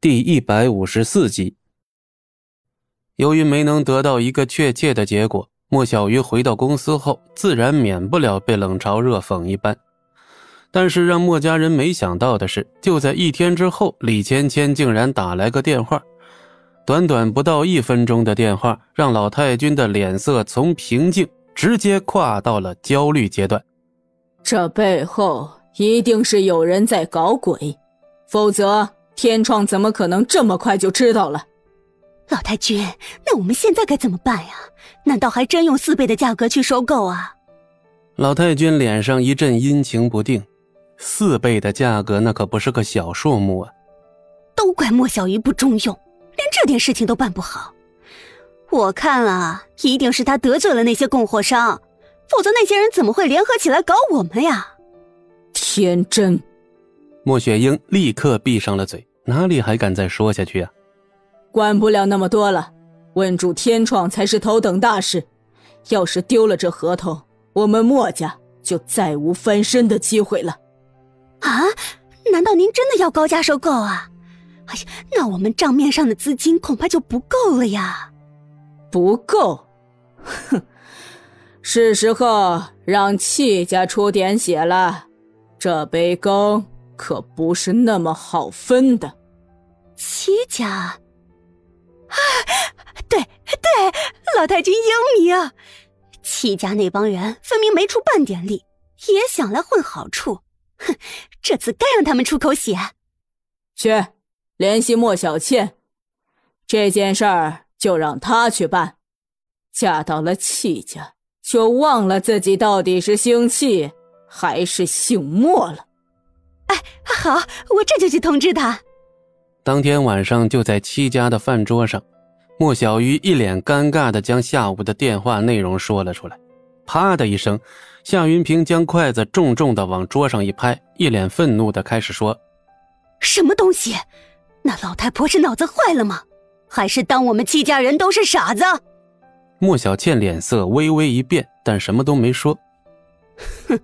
第一百五十四集。由于没能得到一个确切的结果，莫小鱼回到公司后，自然免不了被冷嘲热讽一番。但是让莫家人没想到的是，就在一天之后，李芊芊竟然打来个电话。短短不到一分钟的电话，让老太君的脸色从平静直接跨到了焦虑阶段。这背后一定是有人在搞鬼，否则。天创怎么可能这么快就知道了？老太君，那我们现在该怎么办呀？难道还真用四倍的价格去收购啊？老太君脸上一阵阴晴不定，四倍的价格那可不是个小数目啊！都怪莫小鱼不中用，连这点事情都办不好。我看啊，一定是他得罪了那些供货商，否则那些人怎么会联合起来搞我们呀？天真！莫雪英立刻闭上了嘴。哪里还敢再说下去啊？管不了那么多了，稳住天创才是头等大事。要是丢了这合同，我们墨家就再无翻身的机会了。啊？难道您真的要高价收购啊？哎呀，那我们账面上的资金恐怕就不够了呀。不够？哼，是时候让戚家出点血了。这杯羹可不是那么好分的。戚家，啊，对对，老太君英明啊！戚家那帮人分明没出半点力，也想来混好处。哼，这次该让他们出口血。去联系莫小倩，这件事儿就让她去办。嫁到了戚家，就忘了自己到底是姓戚还是姓莫了。哎，好，我这就去通知他。当天晚上，就在戚家的饭桌上，莫小鱼一脸尴尬的将下午的电话内容说了出来。啪的一声，夏云平将筷子重重的往桌上一拍，一脸愤怒的开始说：“什么东西？那老太婆是脑子坏了吗？还是当我们戚家人都是傻子？”莫小倩脸色微微一变，但什么都没说。哼，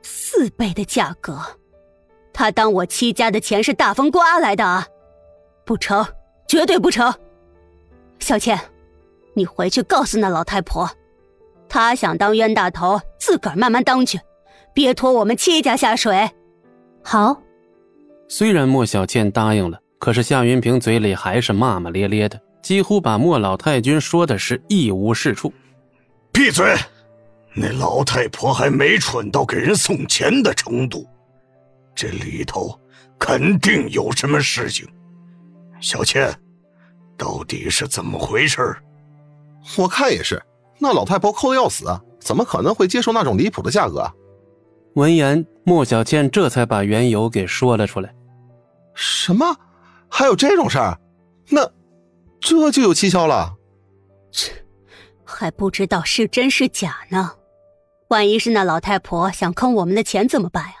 四倍的价格，他当我戚家的钱是大风刮来的啊？不成，绝对不成！小倩，你回去告诉那老太婆，她想当冤大头，自个儿慢慢当去，别拖我们戚家下水。好。虽然莫小倩答应了，可是夏云平嘴里还是骂骂咧咧的，几乎把莫老太君说的是一无是处。闭嘴！那老太婆还没蠢到给人送钱的程度，这里头肯定有什么事情。小倩，到底是怎么回事？我看也是，那老太婆抠的要死，怎么可能会接受那种离谱的价格？闻言，莫小倩这才把缘由给说了出来。什么？还有这种事儿？那这就有蹊跷了。切，还不知道是真是假呢。万一是那老太婆想坑我们的钱怎么办呀？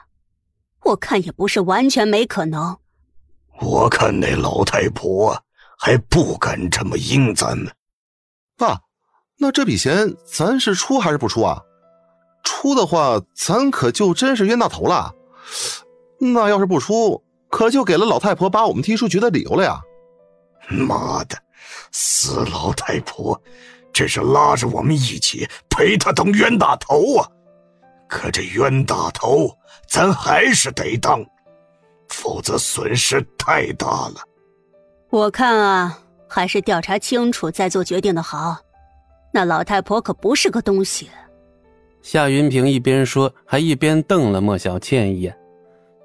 我看也不是完全没可能。我看那老太婆还不敢这么阴咱们。爸，那这笔钱咱是出还是不出啊？出的话，咱可就真是冤大头了。那要是不出，可就给了老太婆把我们踢出局的理由了呀。妈的，死老太婆，这是拉着我们一起陪她当冤大头啊！可这冤大头，咱还是得当。否则损失太大了。我看啊，还是调查清楚再做决定的好。那老太婆可不是个东西。夏云平一边说，还一边瞪了莫小倩一眼。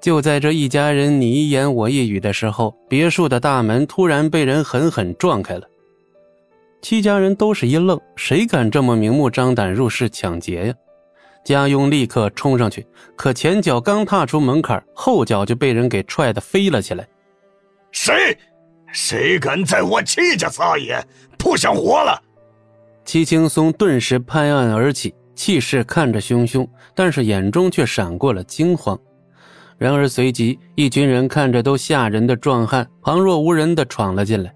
就在这一家人你一言我一语的时候，别墅的大门突然被人狠狠撞开了。七家人都是一愣，谁敢这么明目张胆入室抢劫呀？家庸立刻冲上去，可前脚刚踏出门槛，后脚就被人给踹得飞了起来。谁？谁敢在我戚家撒野？不想活了！戚青松顿时拍案而起，气势看着汹汹，但是眼中却闪过了惊慌。然而随即，一群人看着都吓人的壮汉，旁若无人的闯了进来，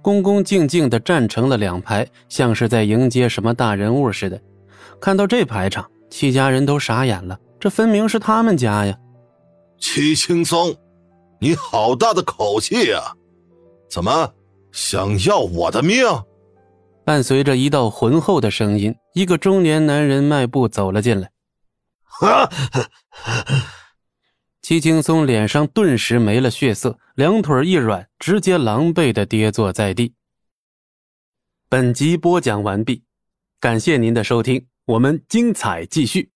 恭恭敬敬的站成了两排，像是在迎接什么大人物似的。看到这排场。戚家人都傻眼了，这分明是他们家呀！戚青松，你好大的口气呀！怎么想要我的命？伴随着一道浑厚的声音，一个中年男人迈步走了进来。啊！戚青松脸上顿时没了血色，两腿一软，直接狼狈的跌坐在地。本集播讲完毕，感谢您的收听，我们精彩继续。